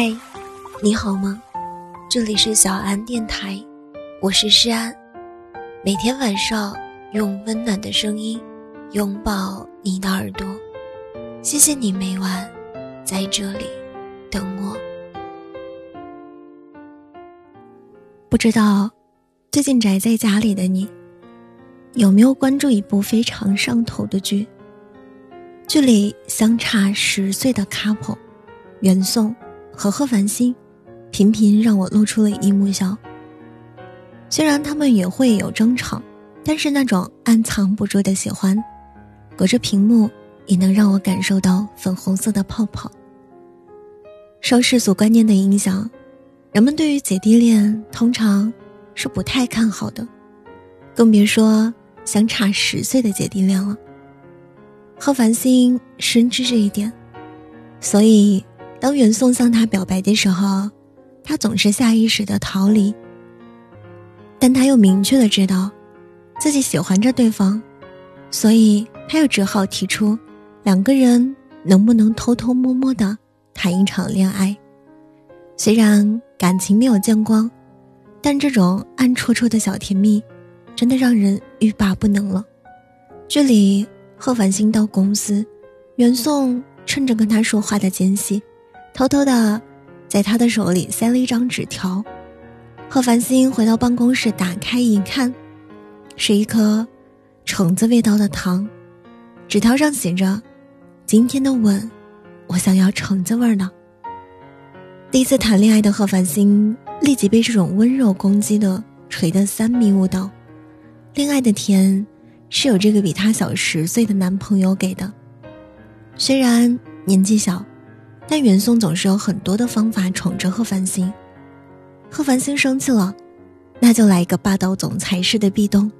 嗨，你好吗？这里是小安电台，我是诗安。每天晚上用温暖的声音拥抱你的耳朵，谢谢你每晚在这里等我。不知道最近宅在家里的你，有没有关注一部非常上头的剧？剧里相差十岁的 couple，袁颂。和贺繁星，频频让我露出了一抹笑。虽然他们也会有争吵，但是那种暗藏不住的喜欢，隔着屏幕也能让我感受到粉红色的泡泡。受世俗观念的影响，人们对于姐弟恋通常是不太看好的，更别说相差十岁的姐弟恋了。贺繁星深知这一点，所以。当袁宋向他表白的时候，他总是下意识的逃离。但他又明确的知道，自己喜欢着对方，所以他又只好提出，两个人能不能偷偷摸摸的谈一场恋爱？虽然感情没有见光，但这种暗戳戳的小甜蜜，真的让人欲罢不能了。这里，贺繁星到公司，袁宋趁着跟他说话的间隙。偷偷的，在他的手里塞了一张纸条。贺繁星回到办公室，打开一看，是一颗橙子味道的糖。纸条上写着：“今天的吻，我想要橙子味儿的。”第一次谈恋爱的贺繁星立即被这种温柔攻击的锤得三迷五倒。恋爱的甜，是有这个比他小十岁的男朋友给的，虽然年纪小。但袁宋总是有很多的方法宠着贺繁星，贺繁星生气了，那就来一个霸道总裁式的壁咚，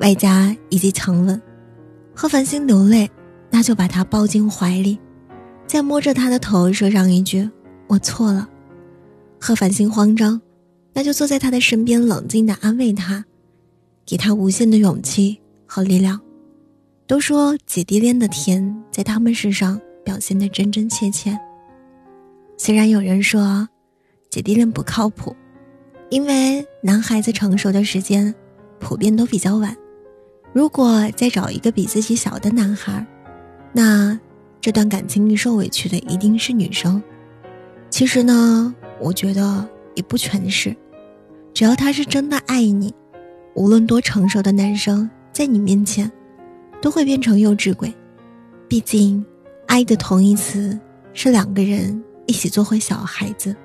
外加一记强吻。贺繁星流泪，那就把他抱进怀里，再摸着他的头说上一句“我错了”。贺繁星慌张，那就坐在他的身边冷静的安慰他，给他无限的勇气和力量。都说姐弟恋的甜，在他们身上。表现的真真切切。虽然有人说，姐弟恋不靠谱，因为男孩子成熟的时间普遍都比较晚。如果再找一个比自己小的男孩，那这段感情里受委屈的一定是女生。其实呢，我觉得也不全是。只要他是真的爱你，无论多成熟的男生，在你面前，都会变成幼稚鬼。毕竟。爱的同义词是两个人一起做回小孩子。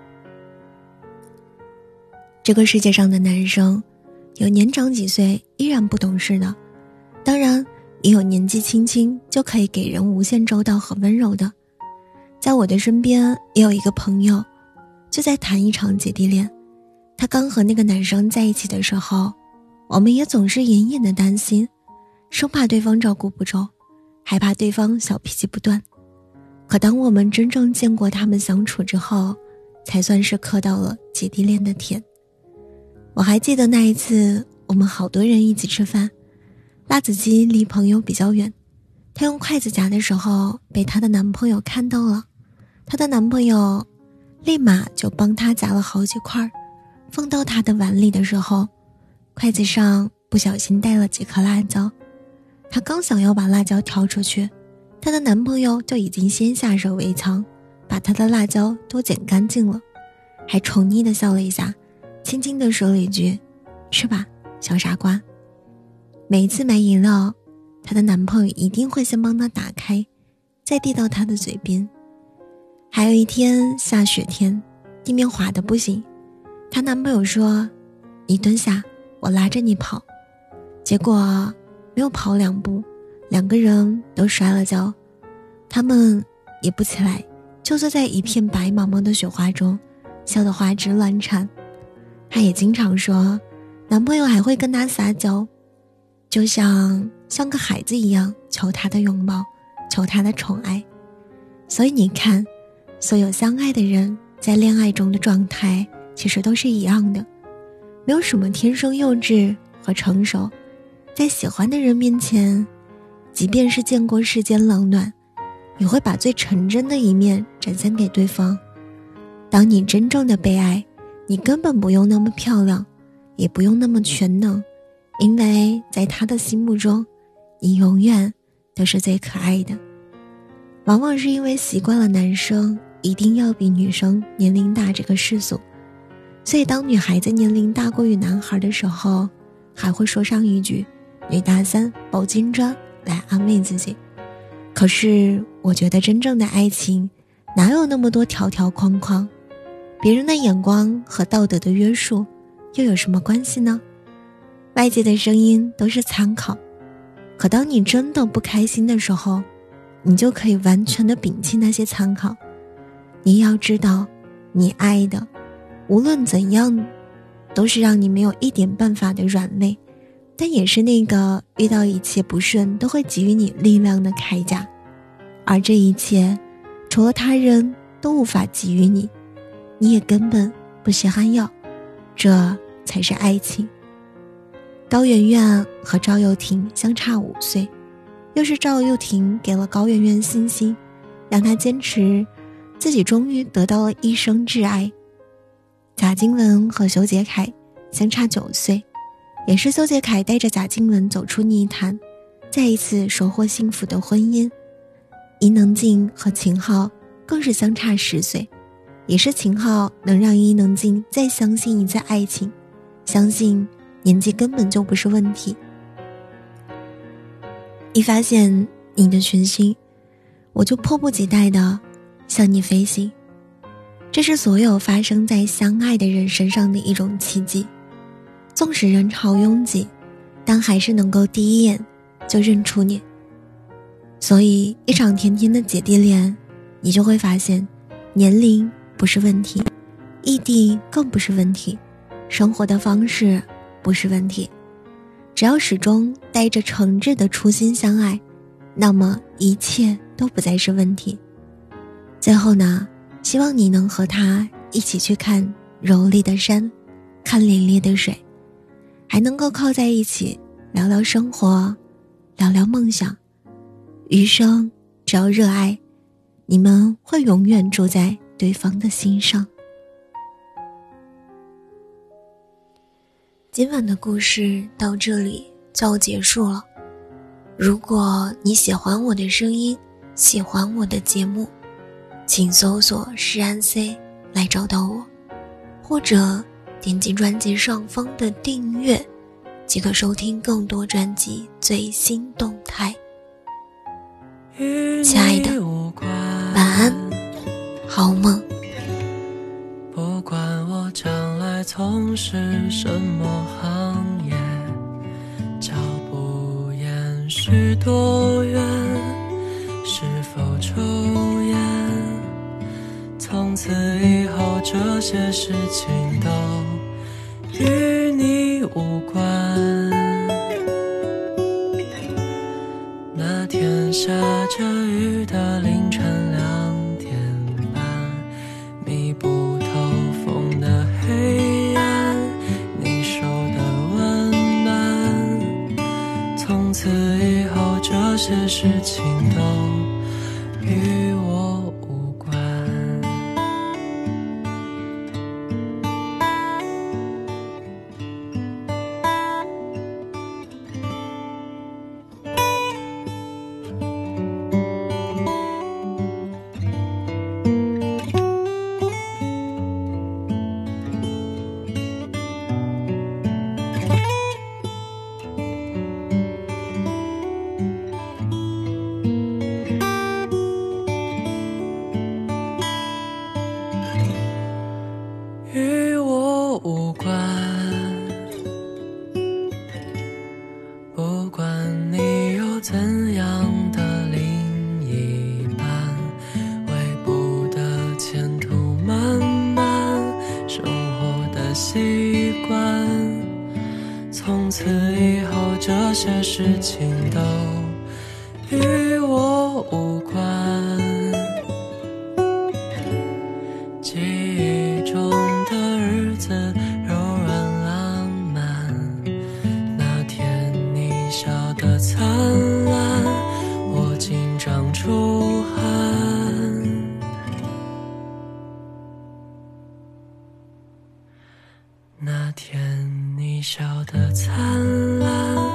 这个世界上的男生，有年长几岁依然不懂事的，当然也有年纪轻轻就可以给人无限周到和温柔的。在我的身边也有一个朋友，就在谈一场姐弟恋。他刚和那个男生在一起的时候，我们也总是隐隐的担心，生怕对方照顾不周，害怕对方小脾气不断。可当我们真正见过他们相处之后，才算是磕到了姐弟恋的甜。我还记得那一次，我们好多人一起吃饭，辣子鸡离朋友比较远，她用筷子夹的时候被她的男朋友看到了，她的男朋友立马就帮她夹了好几块，放到她的碗里的时候，筷子上不小心带了几颗辣椒，她刚想要把辣椒挑出去。她的男朋友就已经先下手为强，把她的辣椒都剪干净了，还宠溺的笑了一下，轻轻的说了一句：“吃吧，小傻瓜。”每次买饮料，她的男朋友一定会先帮她打开，再递到她的嘴边。还有一天下雪天，地面滑的不行，她男朋友说：“你蹲下，我拉着你跑。”结果没有跑两步。两个人都摔了跤，他们也不起来，就坐在一片白茫茫的雪花中，笑得花枝乱颤。她也经常说，男朋友还会跟她撒娇，就像像个孩子一样求她的拥抱，求她的宠爱。所以你看，所有相爱的人在恋爱中的状态其实都是一样的，没有什么天生幼稚和成熟，在喜欢的人面前。即便是见过世间冷暖，你会把最纯真的一面展现给对方。当你真正的被爱，你根本不用那么漂亮，也不用那么全能，因为在他的心目中，你永远都是最可爱的。往往是因为习惯了男生一定要比女生年龄大这个世俗，所以当女孩子年龄大过于男孩的时候，还会说上一句“女大三抱金砖”来安慰自己。可是，我觉得真正的爱情，哪有那么多条条框框？别人的眼光和道德的约束，又有什么关系呢？外界的声音都是参考，可当你真的不开心的时候，你就可以完全的摒弃那些参考。你要知道，你爱的，无论怎样，都是让你没有一点办法的软肋。但也是那个遇到一切不顺都会给予你力量的铠甲，而这一切，除了他人都无法给予你，你也根本不稀罕要，这才是爱情。高圆圆和赵又廷相差五岁，又是赵又廷给了高圆圆信心，让她坚持，自己终于得到了一生挚爱。贾静雯和修杰楷相差九岁。也是修杰楷带着贾静雯走出泥潭，再一次收获幸福的婚姻。伊能静和秦昊更是相差十岁，也是秦昊能让伊能静再相信一次爱情，相信年纪根本就不是问题。一发现你的全新，我就迫不及待的向你飞行。这是所有发生在相爱的人身上的一种奇迹。纵使人潮拥挤，但还是能够第一眼就认出你。所以，一场甜甜的姐弟恋，你就会发现，年龄不是问题，异地更不是问题，生活的方式不是问题。只要始终带着诚挚的初心相爱，那么一切都不再是问题。最后呢，希望你能和他一起去看柔丽的山，看凛冽的水。还能够靠在一起聊聊生活，聊聊梦想，余生只要热爱，你们会永远住在对方的心上。今晚的故事到这里就要结束了。如果你喜欢我的声音，喜欢我的节目，请搜索“诗安 C” 来找到我，或者。点击专辑上方的订阅，即可收听更多专辑最新动态。亲爱的，晚安，好梦。不管我将来从事什么行业，脚步延续多远，是否抽烟？从此以后，这些事情都。无关。那天下着雨的凌晨两点半，密不透风的黑暗，你手的温暖。从此以后，这些事情都与无关记忆中的日子柔软浪漫那天你笑得灿烂我紧张出汗那天你笑得灿烂